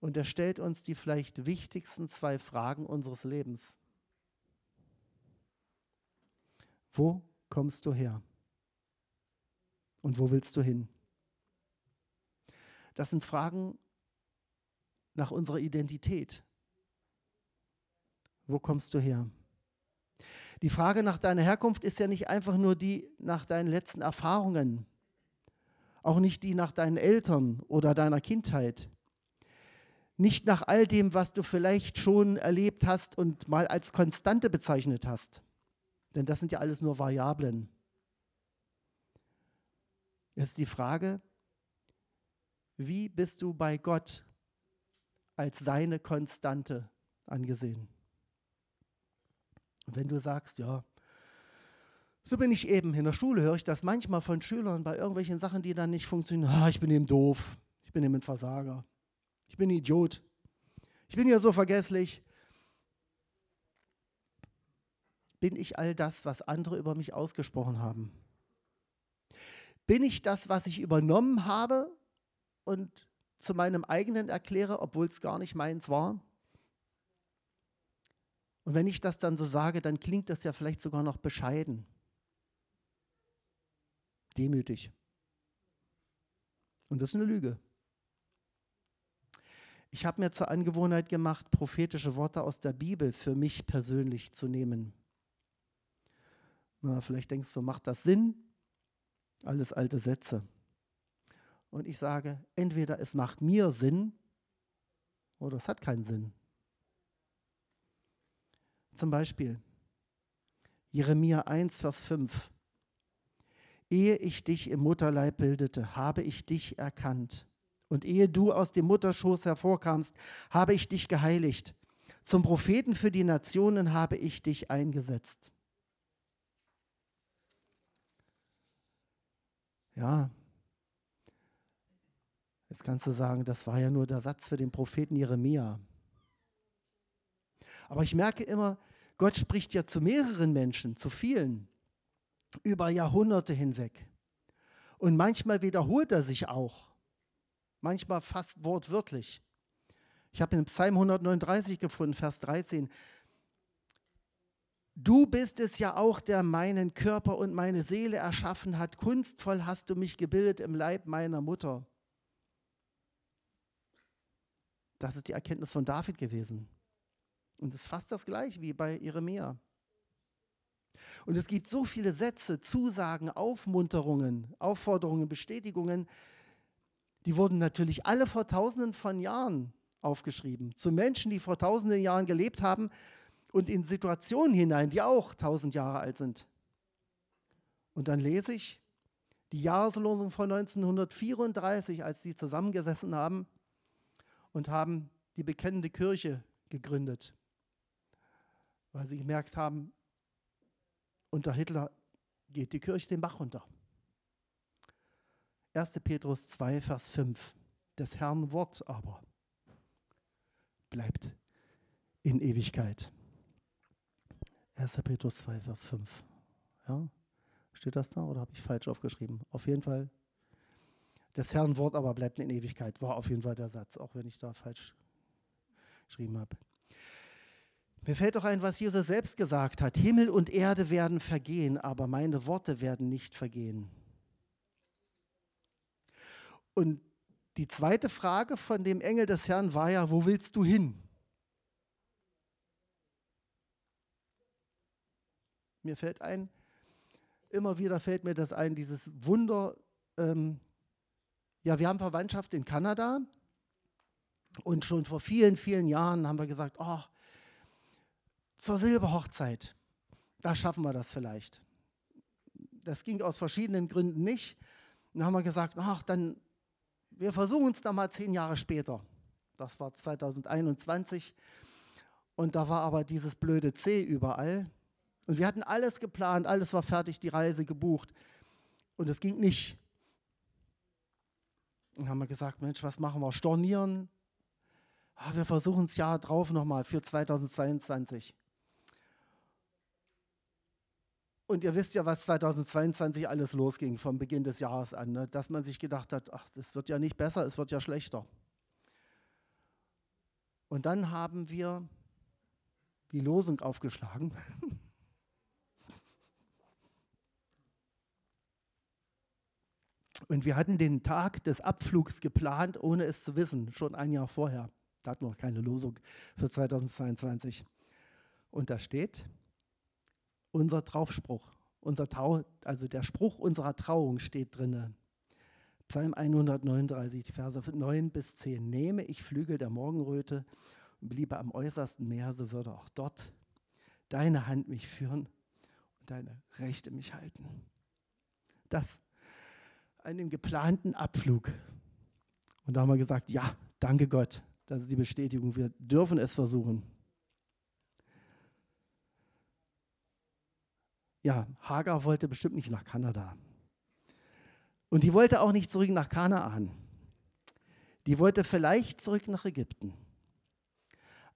Und er stellt uns die vielleicht wichtigsten zwei Fragen unseres Lebens. Wo kommst du her? Und wo willst du hin? Das sind Fragen nach unserer Identität. Wo kommst du her? Die Frage nach deiner Herkunft ist ja nicht einfach nur die nach deinen letzten Erfahrungen, auch nicht die nach deinen Eltern oder deiner Kindheit, nicht nach all dem, was du vielleicht schon erlebt hast und mal als Konstante bezeichnet hast, denn das sind ja alles nur Variablen. Es ist die Frage, wie bist du bei Gott als seine Konstante angesehen? Und wenn du sagst, ja, so bin ich eben. In der Schule höre ich das manchmal von Schülern bei irgendwelchen Sachen, die dann nicht funktionieren. Ah, ich bin eben doof. Ich bin eben ein Versager. Ich bin ein Idiot. Ich bin ja so vergesslich. Bin ich all das, was andere über mich ausgesprochen haben? Bin ich das, was ich übernommen habe und zu meinem eigenen erkläre, obwohl es gar nicht meins war? Und wenn ich das dann so sage, dann klingt das ja vielleicht sogar noch bescheiden. Demütig. Und das ist eine Lüge. Ich habe mir zur Angewohnheit gemacht, prophetische Worte aus der Bibel für mich persönlich zu nehmen. Na, vielleicht denkst du, macht das Sinn? Alles alte Sätze. Und ich sage, entweder es macht mir Sinn oder es hat keinen Sinn. Zum Beispiel Jeremia 1, Vers 5. Ehe ich dich im Mutterleib bildete, habe ich dich erkannt. Und ehe du aus dem Mutterschoß hervorkamst, habe ich dich geheiligt. Zum Propheten für die Nationen habe ich dich eingesetzt. Ja, jetzt kannst du sagen, das war ja nur der Satz für den Propheten Jeremia. Aber ich merke immer, Gott spricht ja zu mehreren Menschen, zu vielen, über Jahrhunderte hinweg. Und manchmal wiederholt er sich auch, manchmal fast wortwörtlich. Ich habe in Psalm 139 gefunden, Vers 13. Du bist es ja auch, der meinen Körper und meine Seele erschaffen hat. Kunstvoll hast du mich gebildet im Leib meiner Mutter. Das ist die Erkenntnis von David gewesen. Und es ist fast das gleiche wie bei Jeremia. Und es gibt so viele Sätze, Zusagen, Aufmunterungen, Aufforderungen, Bestätigungen, die wurden natürlich alle vor tausenden von Jahren aufgeschrieben. Zu Menschen, die vor tausenden Jahren gelebt haben und in Situationen hinein, die auch tausend Jahre alt sind. Und dann lese ich die Jahreslosung von 1934, als sie zusammengesessen haben und haben die bekennende Kirche gegründet, weil sie gemerkt haben, unter Hitler geht die Kirche den Bach runter. 1. Petrus 2, Vers 5. Des Herrn Wort aber bleibt in Ewigkeit. 1. Petrus 2, Vers 5. Ja? Steht das da oder habe ich falsch aufgeschrieben? Auf jeden Fall. Das Herrn Wort aber bleibt in Ewigkeit, war auf jeden Fall der Satz, auch wenn ich da falsch geschrieben habe. Mir fällt auch ein, was Jesus selbst gesagt hat. Himmel und Erde werden vergehen, aber meine Worte werden nicht vergehen. Und die zweite Frage von dem Engel des Herrn war ja, wo willst du hin? Mir fällt ein, immer wieder fällt mir das ein, dieses Wunder. Ähm, ja, wir haben Verwandtschaft in Kanada und schon vor vielen, vielen Jahren haben wir gesagt, oh, zur Silberhochzeit, da schaffen wir das vielleicht. Das ging aus verschiedenen Gründen nicht. Dann haben wir gesagt, ach, dann, wir versuchen es da mal zehn Jahre später. Das war 2021. Und da war aber dieses blöde C überall. Und wir hatten alles geplant, alles war fertig, die Reise gebucht. Und es ging nicht. Und haben wir gesagt, Mensch, was machen wir? Stornieren? Ah, wir versuchen es Jahr drauf nochmal für 2022. Und ihr wisst ja, was 2022 alles losging vom Beginn des Jahres an, ne? dass man sich gedacht hat, ach, das wird ja nicht besser, es wird ja schlechter. Und dann haben wir die Losung aufgeschlagen. Und wir hatten den Tag des Abflugs geplant, ohne es zu wissen, schon ein Jahr vorher. Da hatten wir noch keine Losung für 2022. Und da steht, unser Traufspruch, unser Trau, also der Spruch unserer Trauung steht drin. Psalm 139, die Verse 9 bis 10. Nehme ich Flügel der Morgenröte und bliebe am äußersten Meer, so würde auch dort deine Hand mich führen und deine Rechte mich halten. Das an dem geplanten Abflug. Und da haben wir gesagt, ja, danke Gott, das ist die Bestätigung, wir dürfen es versuchen. Ja, Hagar wollte bestimmt nicht nach Kanada. Und die wollte auch nicht zurück nach Kanaan. Die wollte vielleicht zurück nach Ägypten.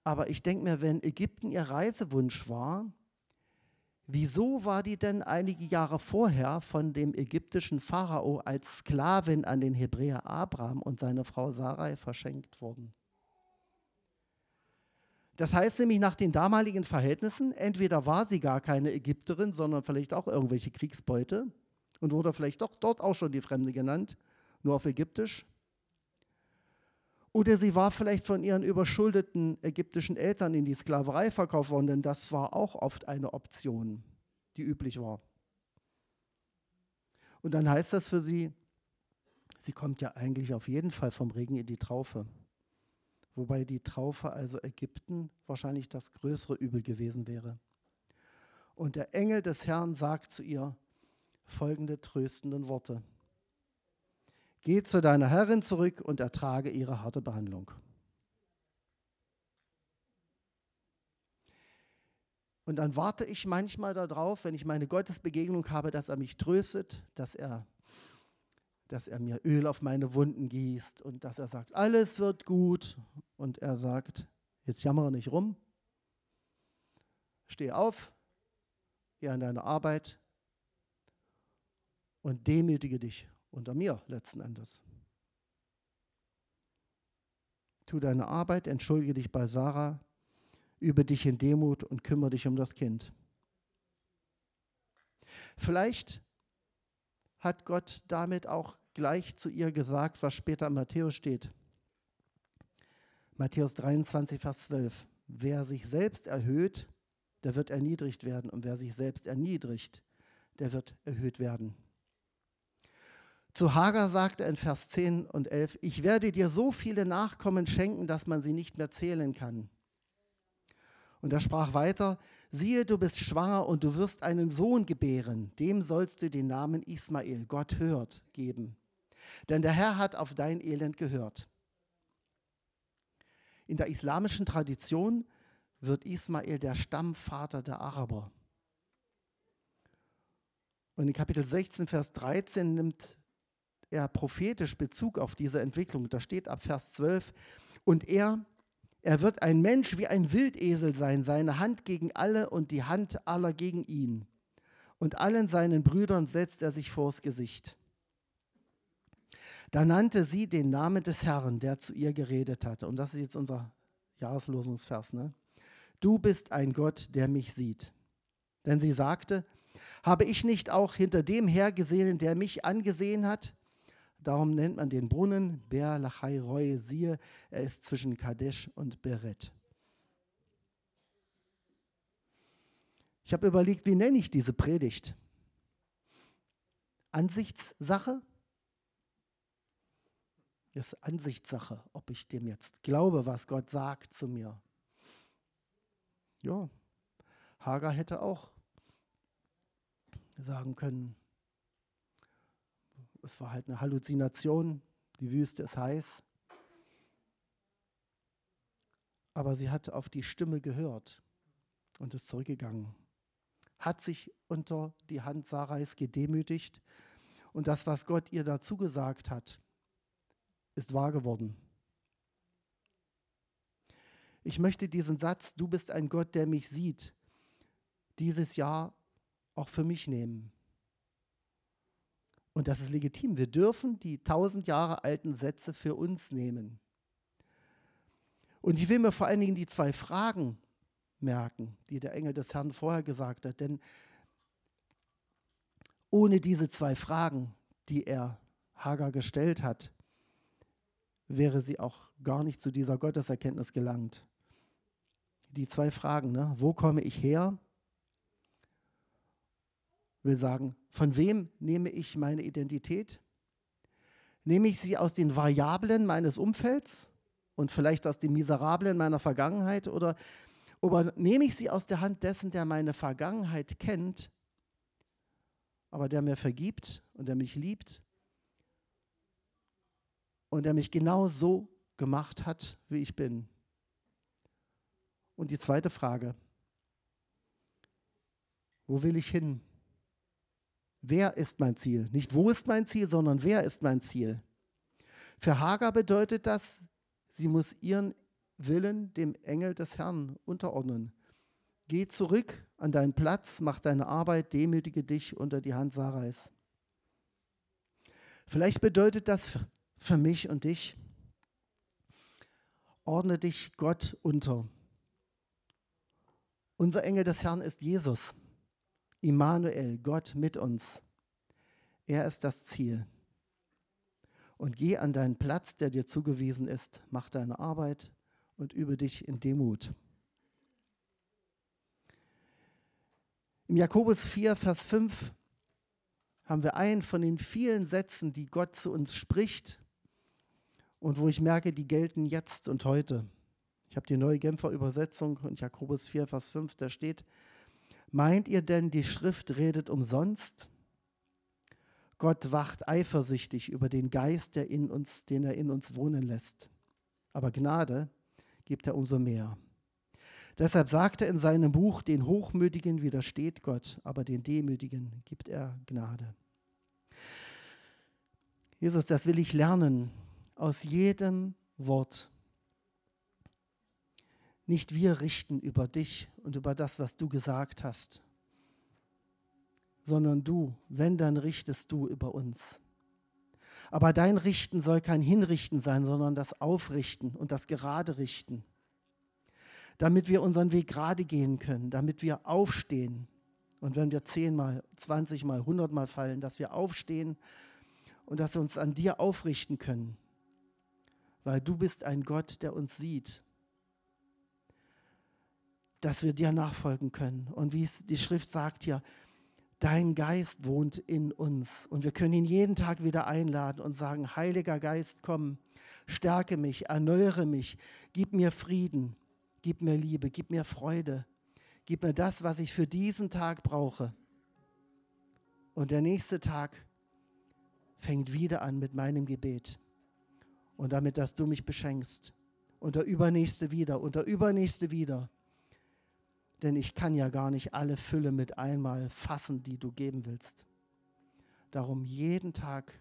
Aber ich denke mir, wenn Ägypten ihr Reisewunsch war, wieso war die denn einige Jahre vorher von dem ägyptischen Pharao als Sklavin an den Hebräer Abraham und seine Frau Sarai verschenkt worden? Das heißt nämlich nach den damaligen Verhältnissen, entweder war sie gar keine Ägypterin, sondern vielleicht auch irgendwelche Kriegsbeute und wurde vielleicht doch dort auch schon die Fremde genannt, nur auf Ägyptisch. Oder sie war vielleicht von ihren überschuldeten ägyptischen Eltern in die Sklaverei verkauft worden, denn das war auch oft eine Option, die üblich war. Und dann heißt das für sie, sie kommt ja eigentlich auf jeden Fall vom Regen in die Traufe wobei die Traufe, also Ägypten, wahrscheinlich das größere Übel gewesen wäre. Und der Engel des Herrn sagt zu ihr folgende tröstenden Worte. Geh zu deiner Herrin zurück und ertrage ihre harte Behandlung. Und dann warte ich manchmal darauf, wenn ich meine Gottesbegegnung habe, dass er mich tröstet, dass er dass er mir Öl auf meine Wunden gießt und dass er sagt, alles wird gut. Und er sagt, jetzt jammere nicht rum. Steh auf, geh an deine Arbeit und demütige dich unter mir letzten Endes. Tu deine Arbeit, entschuldige dich bei Sarah, übe dich in Demut und kümmere dich um das Kind. Vielleicht hat Gott damit auch gleich zu ihr gesagt, was später in Matthäus steht. Matthäus 23, Vers 12. Wer sich selbst erhöht, der wird erniedrigt werden. Und wer sich selbst erniedrigt, der wird erhöht werden. Zu Hagar sagte er in Vers 10 und 11, ich werde dir so viele Nachkommen schenken, dass man sie nicht mehr zählen kann. Und er sprach weiter, siehe, du bist schwanger und du wirst einen Sohn gebären, dem sollst du den Namen Ismael, Gott hört, geben. Denn der Herr hat auf dein Elend gehört. In der islamischen Tradition wird Ismael der Stammvater der Araber. Und in Kapitel 16, Vers 13 nimmt er prophetisch Bezug auf diese Entwicklung. Da steht ab Vers 12, und er, er wird ein Mensch wie ein Wildesel sein, seine Hand gegen alle und die Hand aller gegen ihn. Und allen seinen Brüdern setzt er sich vors Gesicht. Da nannte sie den Namen des Herrn, der zu ihr geredet hatte. Und das ist jetzt unser Jahreslosungsvers. Ne? Du bist ein Gott, der mich sieht. Denn sie sagte, habe ich nicht auch hinter dem hergesehen, der mich angesehen hat? Darum nennt man den Brunnen Ber Lachai Roy. Siehe, er ist zwischen Kadesh und Beret. Ich habe überlegt, wie nenne ich diese Predigt? Ansichtssache? Das ist Ansichtssache, ob ich dem jetzt glaube, was Gott sagt zu mir. Ja, Hagar hätte auch sagen können, es war halt eine Halluzination, die Wüste ist heiß. Aber sie hat auf die Stimme gehört und ist zurückgegangen, hat sich unter die Hand Sarais gedemütigt und das, was Gott ihr dazu gesagt hat, ist wahr geworden. Ich möchte diesen Satz, du bist ein Gott, der mich sieht, dieses Jahr auch für mich nehmen. Und das ist legitim. Wir dürfen die tausend Jahre alten Sätze für uns nehmen. Und ich will mir vor allen Dingen die zwei Fragen merken, die der Engel des Herrn vorher gesagt hat. Denn ohne diese zwei Fragen, die er Hagar gestellt hat, wäre sie auch gar nicht zu dieser Gotteserkenntnis gelangt. Die zwei Fragen, ne? wo komme ich her will sagen, von wem nehme ich meine Identität? Nehme ich sie aus den Variablen meines Umfelds und vielleicht aus den Miserablen meiner Vergangenheit oder, nehme ich sie aus der Hand dessen, der meine Vergangenheit kennt, aber der mir vergibt und der mich liebt und der mich genau so gemacht hat, wie ich bin? Und die zweite Frage, wo will ich hin? Wer ist mein Ziel? Nicht wo ist mein Ziel, sondern wer ist mein Ziel? Für Hagar bedeutet das, sie muss ihren Willen dem Engel des Herrn unterordnen. Geh zurück an deinen Platz, mach deine Arbeit, demütige dich unter die Hand Sarais. Vielleicht bedeutet das für mich und dich, ordne dich Gott unter. Unser Engel des Herrn ist Jesus. Immanuel, Gott mit uns. Er ist das Ziel. Und geh an deinen Platz, der dir zugewiesen ist, mach deine Arbeit und übe dich in Demut. Im Jakobus 4, Vers 5 haben wir einen von den vielen Sätzen, die Gott zu uns spricht und wo ich merke, die gelten jetzt und heute. Ich habe die neue Genfer Übersetzung und Jakobus 4, Vers 5, da steht, Meint ihr denn, die Schrift redet umsonst? Gott wacht eifersüchtig über den Geist, der in uns, den er in uns wohnen lässt. Aber Gnade gibt er umso mehr. Deshalb sagt er in seinem Buch, den Hochmütigen widersteht Gott, aber den Demütigen gibt er Gnade. Jesus, das will ich lernen aus jedem Wort. Nicht wir richten über dich und über das, was du gesagt hast, sondern du, wenn, dann richtest du über uns. Aber dein Richten soll kein Hinrichten sein, sondern das Aufrichten und das Gerade richten, damit wir unseren Weg gerade gehen können, damit wir aufstehen. Und wenn wir zehnmal, zwanzigmal, hundertmal fallen, dass wir aufstehen und dass wir uns an dir aufrichten können, weil du bist ein Gott, der uns sieht dass wir dir nachfolgen können. Und wie es die Schrift sagt hier, dein Geist wohnt in uns. Und wir können ihn jeden Tag wieder einladen und sagen, Heiliger Geist, komm, stärke mich, erneuere mich, gib mir Frieden, gib mir Liebe, gib mir Freude, gib mir das, was ich für diesen Tag brauche. Und der nächste Tag fängt wieder an mit meinem Gebet und damit, dass du mich beschenkst. Und der übernächste wieder und der übernächste wieder denn ich kann ja gar nicht alle Fülle mit einmal fassen, die du geben willst. Darum jeden Tag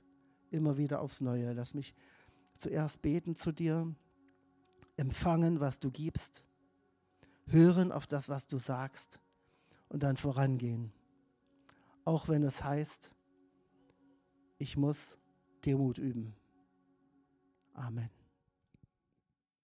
immer wieder aufs Neue. Lass mich zuerst beten zu dir, empfangen, was du gibst, hören auf das, was du sagst und dann vorangehen. Auch wenn es heißt, ich muss Demut üben. Amen.